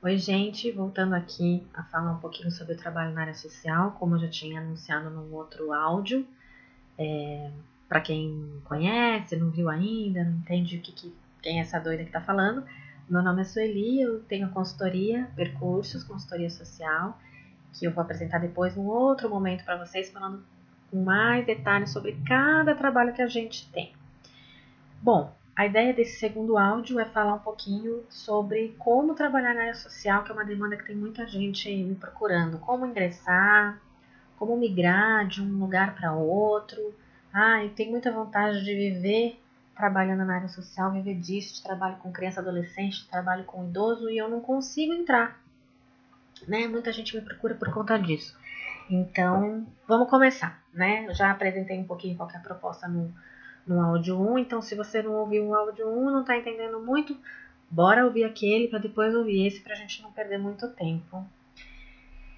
Oi, gente, voltando aqui a falar um pouquinho sobre o trabalho na área social, como eu já tinha anunciado num outro áudio. É, Para quem conhece, não viu ainda, não entende o que, que quem é essa doida que está falando, meu nome é Sueli, eu tenho consultoria, percursos, consultoria social, que eu vou apresentar depois num outro momento para vocês, falando com mais detalhes sobre cada trabalho que a gente tem. Bom, a ideia desse segundo áudio é falar um pouquinho sobre como trabalhar na área social, que é uma demanda que tem muita gente me procurando. Como ingressar, como migrar de um lugar para outro. Ah, eu tenho muita vontade de viver trabalhando na área social, viver disso, de trabalho com criança, adolescente, de trabalho com idoso e eu não consigo entrar. Né? Muita gente me procura por conta disso. Então, vamos começar, né? Já apresentei um pouquinho qual é a proposta no, no áudio 1. Então, se você não ouviu o áudio 1, não está entendendo muito, bora ouvir aquele para depois ouvir esse para a gente não perder muito tempo.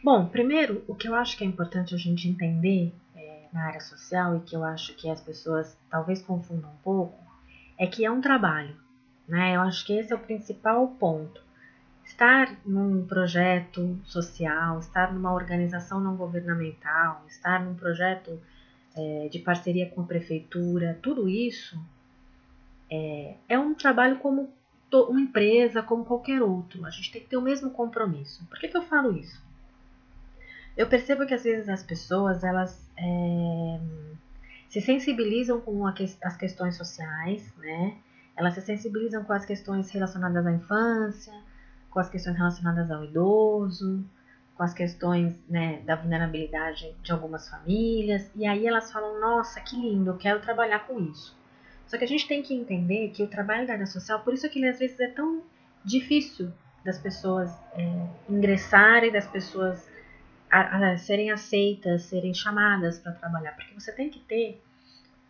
Bom, primeiro, o que eu acho que é importante a gente entender é, na área social e que eu acho que as pessoas talvez confundam um pouco é que é um trabalho, né? Eu acho que esse é o principal ponto. Estar num projeto social, estar numa organização não governamental, estar num projeto é, de parceria com a prefeitura, tudo isso é, é um trabalho como uma empresa, como qualquer outro. A gente tem que ter o mesmo compromisso. Por que, que eu falo isso? Eu percebo que às vezes as pessoas elas é, se sensibilizam com as questões sociais, né? Elas se sensibilizam com as questões relacionadas à infância, com as questões relacionadas ao idoso, com as questões né, da vulnerabilidade de algumas famílias, e aí elas falam: Nossa, que lindo, eu quero trabalhar com isso. Só que a gente tem que entender que o trabalho da área social, por isso que ele às vezes é tão difícil das pessoas é, ingressarem, das pessoas a, a serem aceitas, serem chamadas para trabalhar, porque você tem que ter,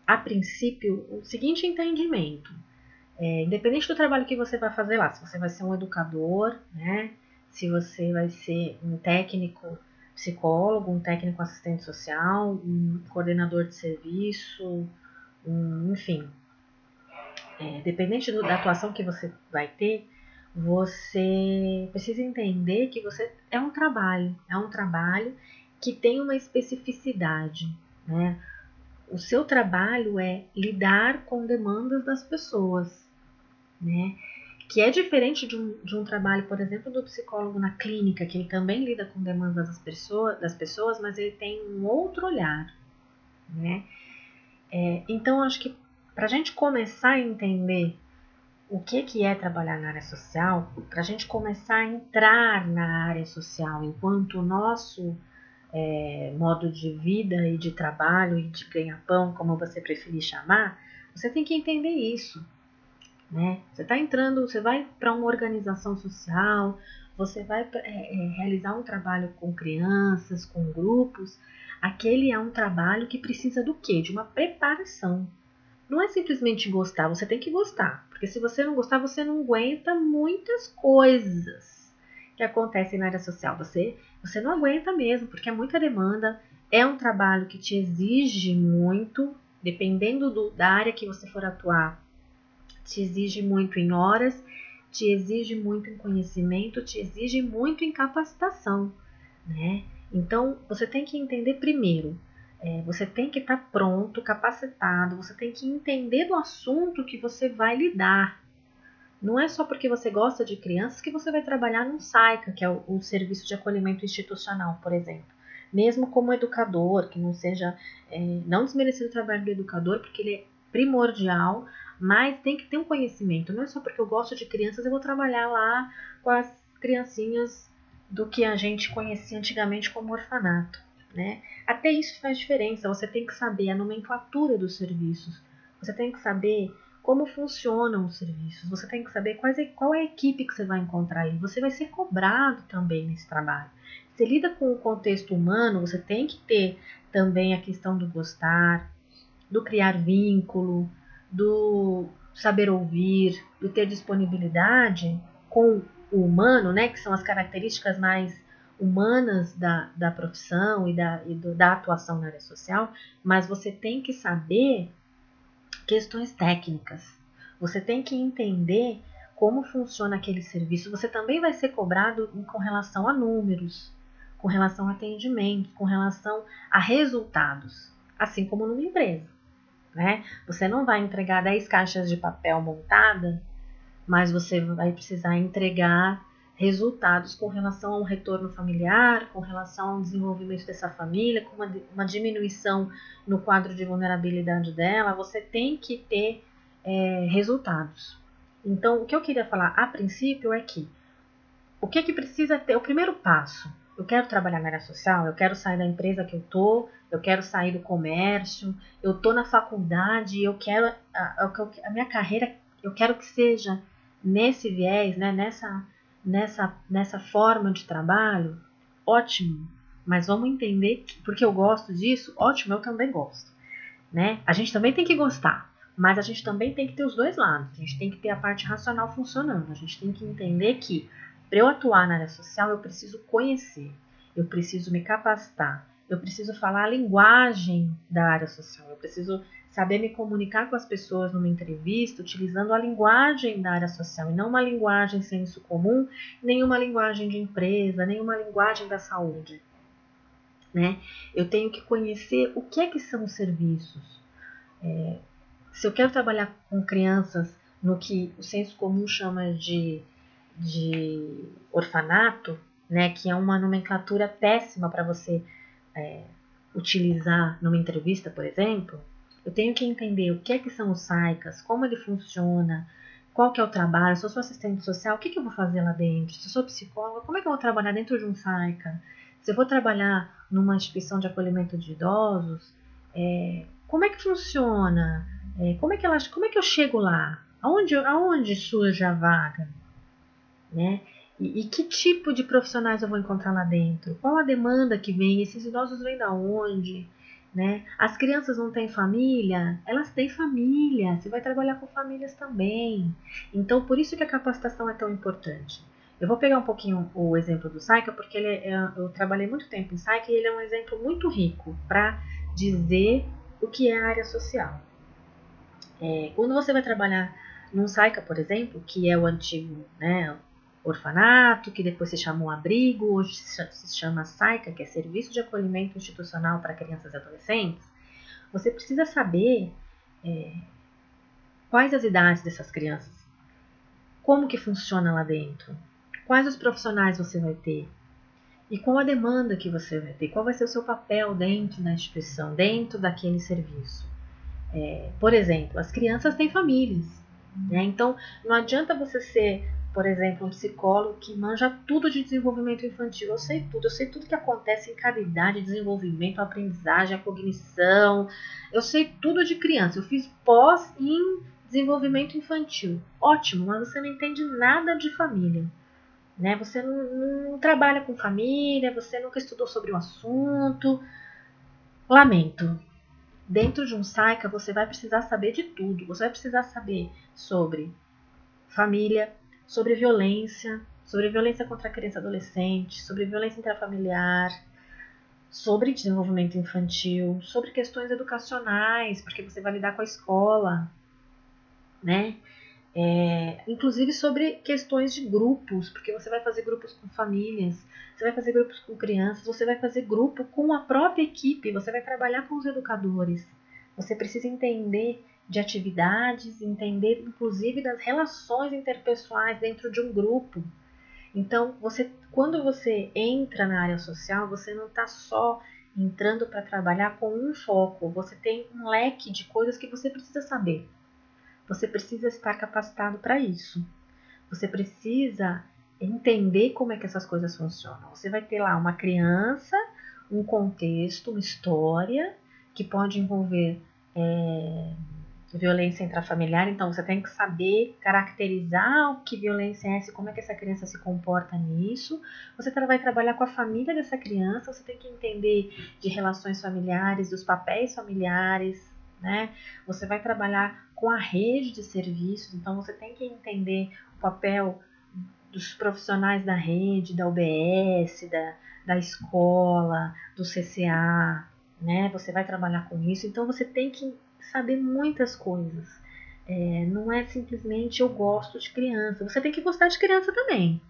a princípio, o seguinte entendimento. É, independente do trabalho que você vai fazer lá, se você vai ser um educador, né, se você vai ser um técnico psicólogo, um técnico assistente social, um coordenador de serviço, um, enfim. É, dependente do, da atuação que você vai ter, você precisa entender que você é um trabalho, é um trabalho que tem uma especificidade, né? O seu trabalho é lidar com demandas das pessoas, né? Que é diferente de um, de um trabalho, por exemplo, do psicólogo na clínica, que ele também lida com demandas das pessoas, das pessoas mas ele tem um outro olhar, né? É, então, acho que para a gente começar a entender o que, que é trabalhar na área social, para a gente começar a entrar na área social enquanto o nosso é, modo de vida e de trabalho e de ganha-pão, como você preferir chamar, você tem que entender isso. Né? Você está entrando, você vai para uma organização social, você vai é, é, realizar um trabalho com crianças, com grupos. Aquele é um trabalho que precisa do quê? De uma preparação. Não é simplesmente gostar, você tem que gostar. Porque se você não gostar, você não aguenta muitas coisas que acontecem na área social. Você, você não aguenta mesmo, porque é muita demanda. É um trabalho que te exige muito, dependendo do, da área que você for atuar te exige muito em horas, te exige muito em conhecimento, te exige muito em capacitação, né? Então, você tem que entender primeiro, é, você tem que estar tá pronto, capacitado, você tem que entender do assunto que você vai lidar. Não é só porque você gosta de crianças que você vai trabalhar num SAICA, que é o, o Serviço de Acolhimento Institucional, por exemplo. Mesmo como educador, que não seja, é, não desmerecer o trabalho do educador, porque ele é primordial, mas tem que ter um conhecimento. Não é só porque eu gosto de crianças, eu vou trabalhar lá com as criancinhas do que a gente conhecia antigamente como orfanato. Né? Até isso faz diferença. Você tem que saber a nomenclatura dos serviços. Você tem que saber como funcionam os serviços. Você tem que saber quais é, qual é a equipe que você vai encontrar ali. Você vai ser cobrado também nesse trabalho. Você lida com o contexto humano, você tem que ter também a questão do gostar, do criar vínculo, do saber ouvir, do ter disponibilidade com o humano, né, que são as características mais humanas da, da profissão e, da, e do, da atuação na área social, mas você tem que saber questões técnicas. Você tem que entender como funciona aquele serviço, você também vai ser cobrado com relação a números, com relação a atendimento, com relação a resultados, assim como numa empresa. Né? Você não vai entregar 10 caixas de papel montada, mas você vai precisar entregar resultados com relação a um retorno familiar, com relação ao desenvolvimento dessa família, com uma, uma diminuição no quadro de vulnerabilidade dela. Você tem que ter é, resultados. Então, o que eu queria falar a princípio é que o que é que precisa ter? O primeiro passo. Eu quero trabalhar na área social, eu quero sair da empresa que eu tô, eu quero sair do comércio, eu tô na faculdade, eu quero a, a, a minha carreira, eu quero que seja nesse viés, né, nessa, nessa, nessa forma de trabalho, ótimo. Mas vamos entender que, porque eu gosto disso, ótimo, eu também gosto. Né? A gente também tem que gostar. Mas a gente também tem que ter os dois lados. A gente tem que ter a parte racional funcionando. A gente tem que entender que para eu atuar na área social, eu preciso conhecer, eu preciso me capacitar, eu preciso falar a linguagem da área social, eu preciso saber me comunicar com as pessoas numa entrevista utilizando a linguagem da área social e não uma linguagem senso comum, nenhuma linguagem de empresa, nenhuma linguagem da saúde. Né? Eu tenho que conhecer o que é que são os serviços. É, se eu quero trabalhar com crianças no que o senso comum chama de, de orfanato, né, que é uma nomenclatura péssima para você é, utilizar numa entrevista, por exemplo, eu tenho que entender o que é que são os SAICAS, como ele funciona, qual que é o trabalho, se eu sou assistente social, o que, que eu vou fazer lá dentro? Se eu sou psicóloga, como é que eu vou trabalhar dentro de um SAICA? Se eu vou trabalhar numa instituição de acolhimento de idosos, é, como é que funciona? É, como, é que elas, como é que eu chego lá? Aonde, aonde surge a vaga? Né? E, e, que tipo de profissionais eu vou encontrar lá dentro? Qual a demanda que vem? Esses idosos vêm da onde? Né? As crianças não têm família? Elas têm família. Você vai trabalhar com famílias também. Então, por isso que a capacitação é tão importante. Eu vou pegar um pouquinho o exemplo do Saika, porque ele é, eu trabalhei muito tempo em Saika e ele é um exemplo muito rico para dizer o que é a área social. É, quando você vai trabalhar num SAICA, por exemplo, que é o antigo né, orfanato, que depois se chamou abrigo, hoje se chama SAICA, que é Serviço de Acolhimento Institucional para Crianças e Adolescentes, você precisa saber é, quais as idades dessas crianças, como que funciona lá dentro, quais os profissionais você vai ter. E qual a demanda que você vai ter, qual vai ser o seu papel dentro da instituição, dentro daquele serviço. É, por exemplo, as crianças têm famílias, né? então não adianta você ser, por exemplo, um psicólogo que manja tudo de desenvolvimento infantil. Eu sei tudo, eu sei tudo que acontece em cada idade, desenvolvimento, aprendizagem, cognição. Eu sei tudo de criança. Eu fiz pós em desenvolvimento infantil. Ótimo, mas você não entende nada de família. Né? Você não, não trabalha com família, você nunca estudou sobre o assunto. Lamento, Dentro de um SAICA, você vai precisar saber de tudo. Você vai precisar saber sobre família, sobre violência, sobre violência contra a criança e adolescente, sobre violência intrafamiliar, sobre desenvolvimento infantil, sobre questões educacionais, porque você vai lidar com a escola, né? É, inclusive sobre questões de grupos, porque você vai fazer grupos com famílias, você vai fazer grupos com crianças, você vai fazer grupo com a própria equipe, você vai trabalhar com os educadores. Você precisa entender de atividades, entender inclusive das relações interpessoais dentro de um grupo. Então, você, quando você entra na área social, você não está só entrando para trabalhar com um foco, você tem um leque de coisas que você precisa saber. Você precisa estar capacitado para isso. Você precisa entender como é que essas coisas funcionam. Você vai ter lá uma criança, um contexto, uma história que pode envolver é, violência intrafamiliar. Então você tem que saber caracterizar o que violência é essa, como é que essa criança se comporta nisso. Você vai trabalhar com a família dessa criança. Você tem que entender de relações familiares, dos papéis familiares, né? Você vai trabalhar com a rede de serviços, então você tem que entender o papel dos profissionais da rede, da UBS, da, da escola, do CCA, né? Você vai trabalhar com isso, então você tem que saber muitas coisas. é, não é simplesmente eu gosto de criança. Você tem que gostar de criança também.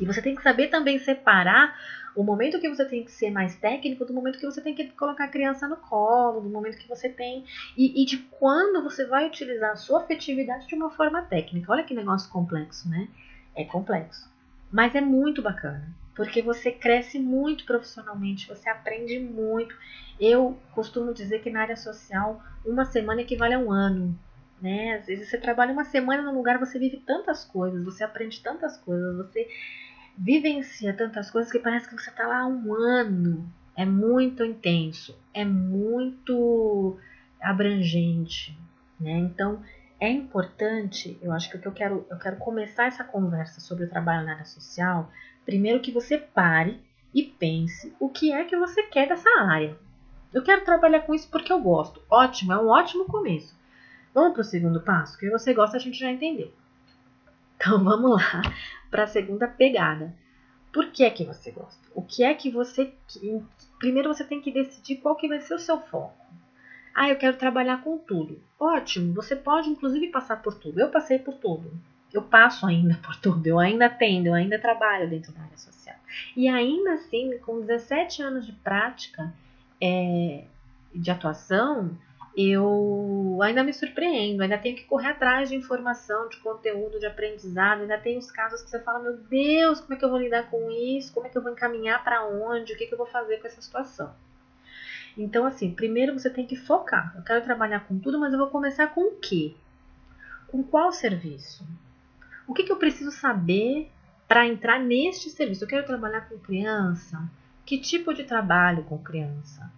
E você tem que saber também separar o momento que você tem que ser mais técnico do momento que você tem que colocar a criança no colo, do momento que você tem. E, e de quando você vai utilizar a sua afetividade de uma forma técnica. Olha que negócio complexo, né? É complexo. Mas é muito bacana. Porque você cresce muito profissionalmente, você aprende muito. Eu costumo dizer que na área social, uma semana equivale a um ano. Né? Às vezes você trabalha uma semana num lugar, você vive tantas coisas, você aprende tantas coisas, você vivencia tantas coisas que parece que você está lá há um ano. É muito intenso, é muito abrangente, né? Então é importante, eu acho que o que eu quero, eu quero começar essa conversa sobre o trabalho na área social, primeiro que você pare e pense o que é que você quer dessa área. Eu quero trabalhar com isso porque eu gosto. Ótimo, é um ótimo começo. Vamos para o segundo passo? Que você gosta a gente já entendeu. Então vamos lá para a segunda pegada. Por que é que você gosta? O que é que você. Primeiro você tem que decidir qual que vai ser o seu foco. Ah, eu quero trabalhar com tudo. Ótimo, você pode inclusive passar por tudo. Eu passei por tudo. Eu passo ainda por tudo. Eu ainda atendo, eu ainda trabalho dentro da área social. E ainda assim, com 17 anos de prática é, de atuação, eu ainda me surpreendo, ainda tenho que correr atrás de informação, de conteúdo, de aprendizado, ainda tem os casos que você fala, meu Deus, como é que eu vou lidar com isso? Como é que eu vou encaminhar para onde? O que, que eu vou fazer com essa situação? Então, assim, primeiro você tem que focar. Eu quero trabalhar com tudo, mas eu vou começar com o quê? Com qual serviço? O que, que eu preciso saber para entrar neste serviço? Eu quero trabalhar com criança? Que tipo de trabalho com criança?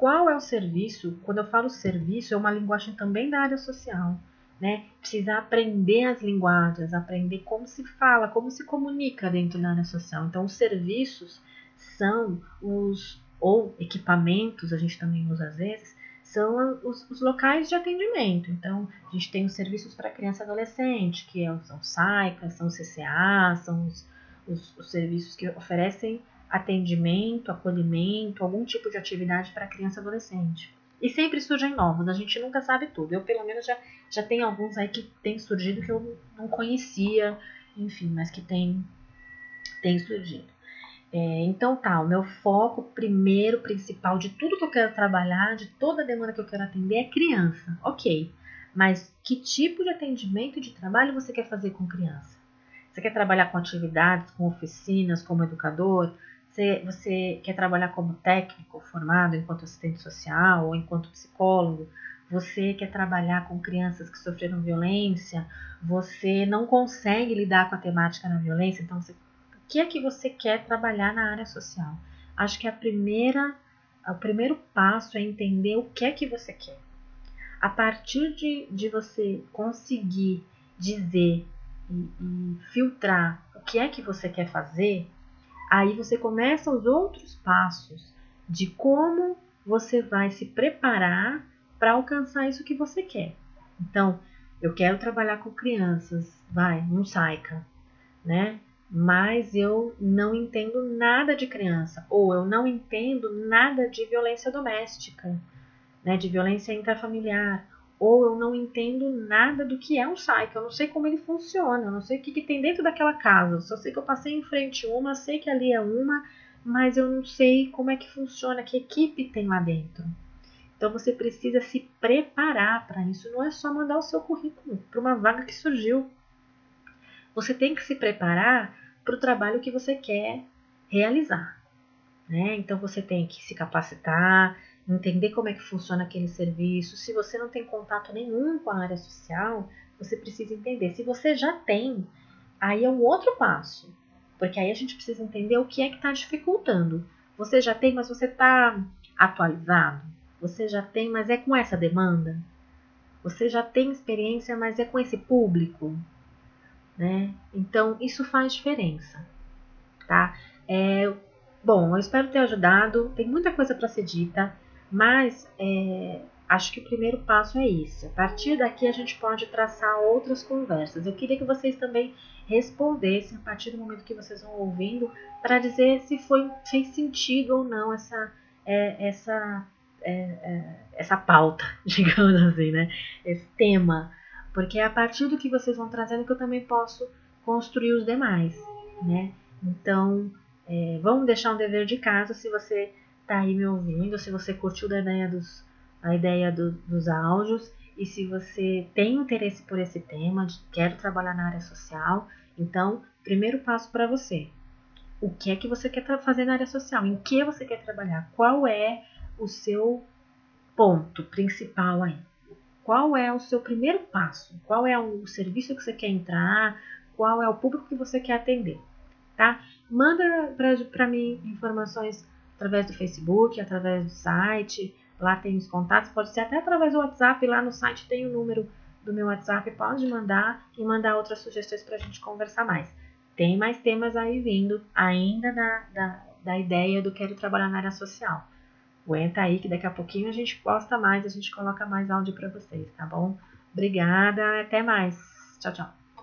qual é o serviço? Quando eu falo serviço, é uma linguagem também da área social. Né? Precisa aprender as linguagens, aprender como se fala, como se comunica dentro da área social. Então, os serviços são os, ou equipamentos, a gente também usa às vezes, são os, os locais de atendimento. Então, a gente tem os serviços para criança e adolescente, que é são SAICA, são CCA, são os, os, os serviços que oferecem atendimento, acolhimento, algum tipo de atividade para criança e adolescente. E sempre surgem novos, a gente nunca sabe tudo. Eu, pelo menos, já, já tenho alguns aí que têm surgido que eu não conhecia, enfim, mas que tem, tem surgido. É, então tá, o meu foco primeiro, principal de tudo que eu quero trabalhar, de toda a demanda que eu quero atender é criança. Ok, mas que tipo de atendimento de trabalho você quer fazer com criança? Você quer trabalhar com atividades, com oficinas, como educador? Você, você quer trabalhar como técnico formado enquanto assistente social ou enquanto psicólogo? Você quer trabalhar com crianças que sofreram violência? Você não consegue lidar com a temática da violência? Então, você, que é que você quer trabalhar na área social? Acho que a primeira, o primeiro passo é entender o que é que você quer. A partir de, de você conseguir dizer e, e filtrar o que é que você quer fazer, Aí você começa os outros passos de como você vai se preparar para alcançar isso que você quer. Então, eu quero trabalhar com crianças, vai, um SAICA, né? Mas eu não entendo nada de criança, ou eu não entendo nada de violência doméstica, né? De violência intrafamiliar, ou eu não entendo nada do que é um site, eu não sei como ele funciona, eu não sei o que, que tem dentro daquela casa, eu só sei que eu passei em frente uma, sei que ali é uma, mas eu não sei como é que funciona, que equipe tem lá dentro. Então você precisa se preparar para isso, não é só mandar o seu currículo para uma vaga que surgiu. Você tem que se preparar para o trabalho que você quer realizar. Né? Então você tem que se capacitar, entender como é que funciona aquele serviço. Se você não tem contato nenhum com a área social, você precisa entender. Se você já tem, aí é um outro passo, porque aí a gente precisa entender o que é que está dificultando. Você já tem, mas você está atualizado. Você já tem, mas é com essa demanda. Você já tem experiência, mas é com esse público, né? Então isso faz diferença, tá? É, bom, eu espero ter ajudado. Tem muita coisa para ser dita. Mas é, acho que o primeiro passo é isso. A partir daqui a gente pode traçar outras conversas. Eu queria que vocês também respondessem a partir do momento que vocês vão ouvindo para dizer se foi fez sentido ou não essa é, essa é, é, essa pauta, digamos assim, né? Esse tema. Porque é a partir do que vocês vão trazendo que eu também posso construir os demais, né? Então, é, vamos deixar um dever de casa se você está aí me ouvindo, se você curtiu a ideia dos, a ideia do, dos áudios e se você tem interesse por esse tema, de quero trabalhar na área social, então, primeiro passo para você. O que é que você quer fazer na área social? Em que você quer trabalhar? Qual é o seu ponto principal aí? Qual é o seu primeiro passo? Qual é o serviço que você quer entrar? Qual é o público que você quer atender? Tá? Manda para mim informações através do Facebook, através do site, Lá tem os contatos, pode ser até através do WhatsApp. Lá no site tem o número do meu WhatsApp. Pode mandar e mandar outras sugestões para a gente conversar mais. Tem mais temas aí vindo, ainda da, da, da ideia do Quero Trabalhar na Área Social. Aguenta aí que daqui a pouquinho a gente posta mais, a gente coloca mais áudio para vocês, tá bom? Obrigada, até mais. Tchau, tchau.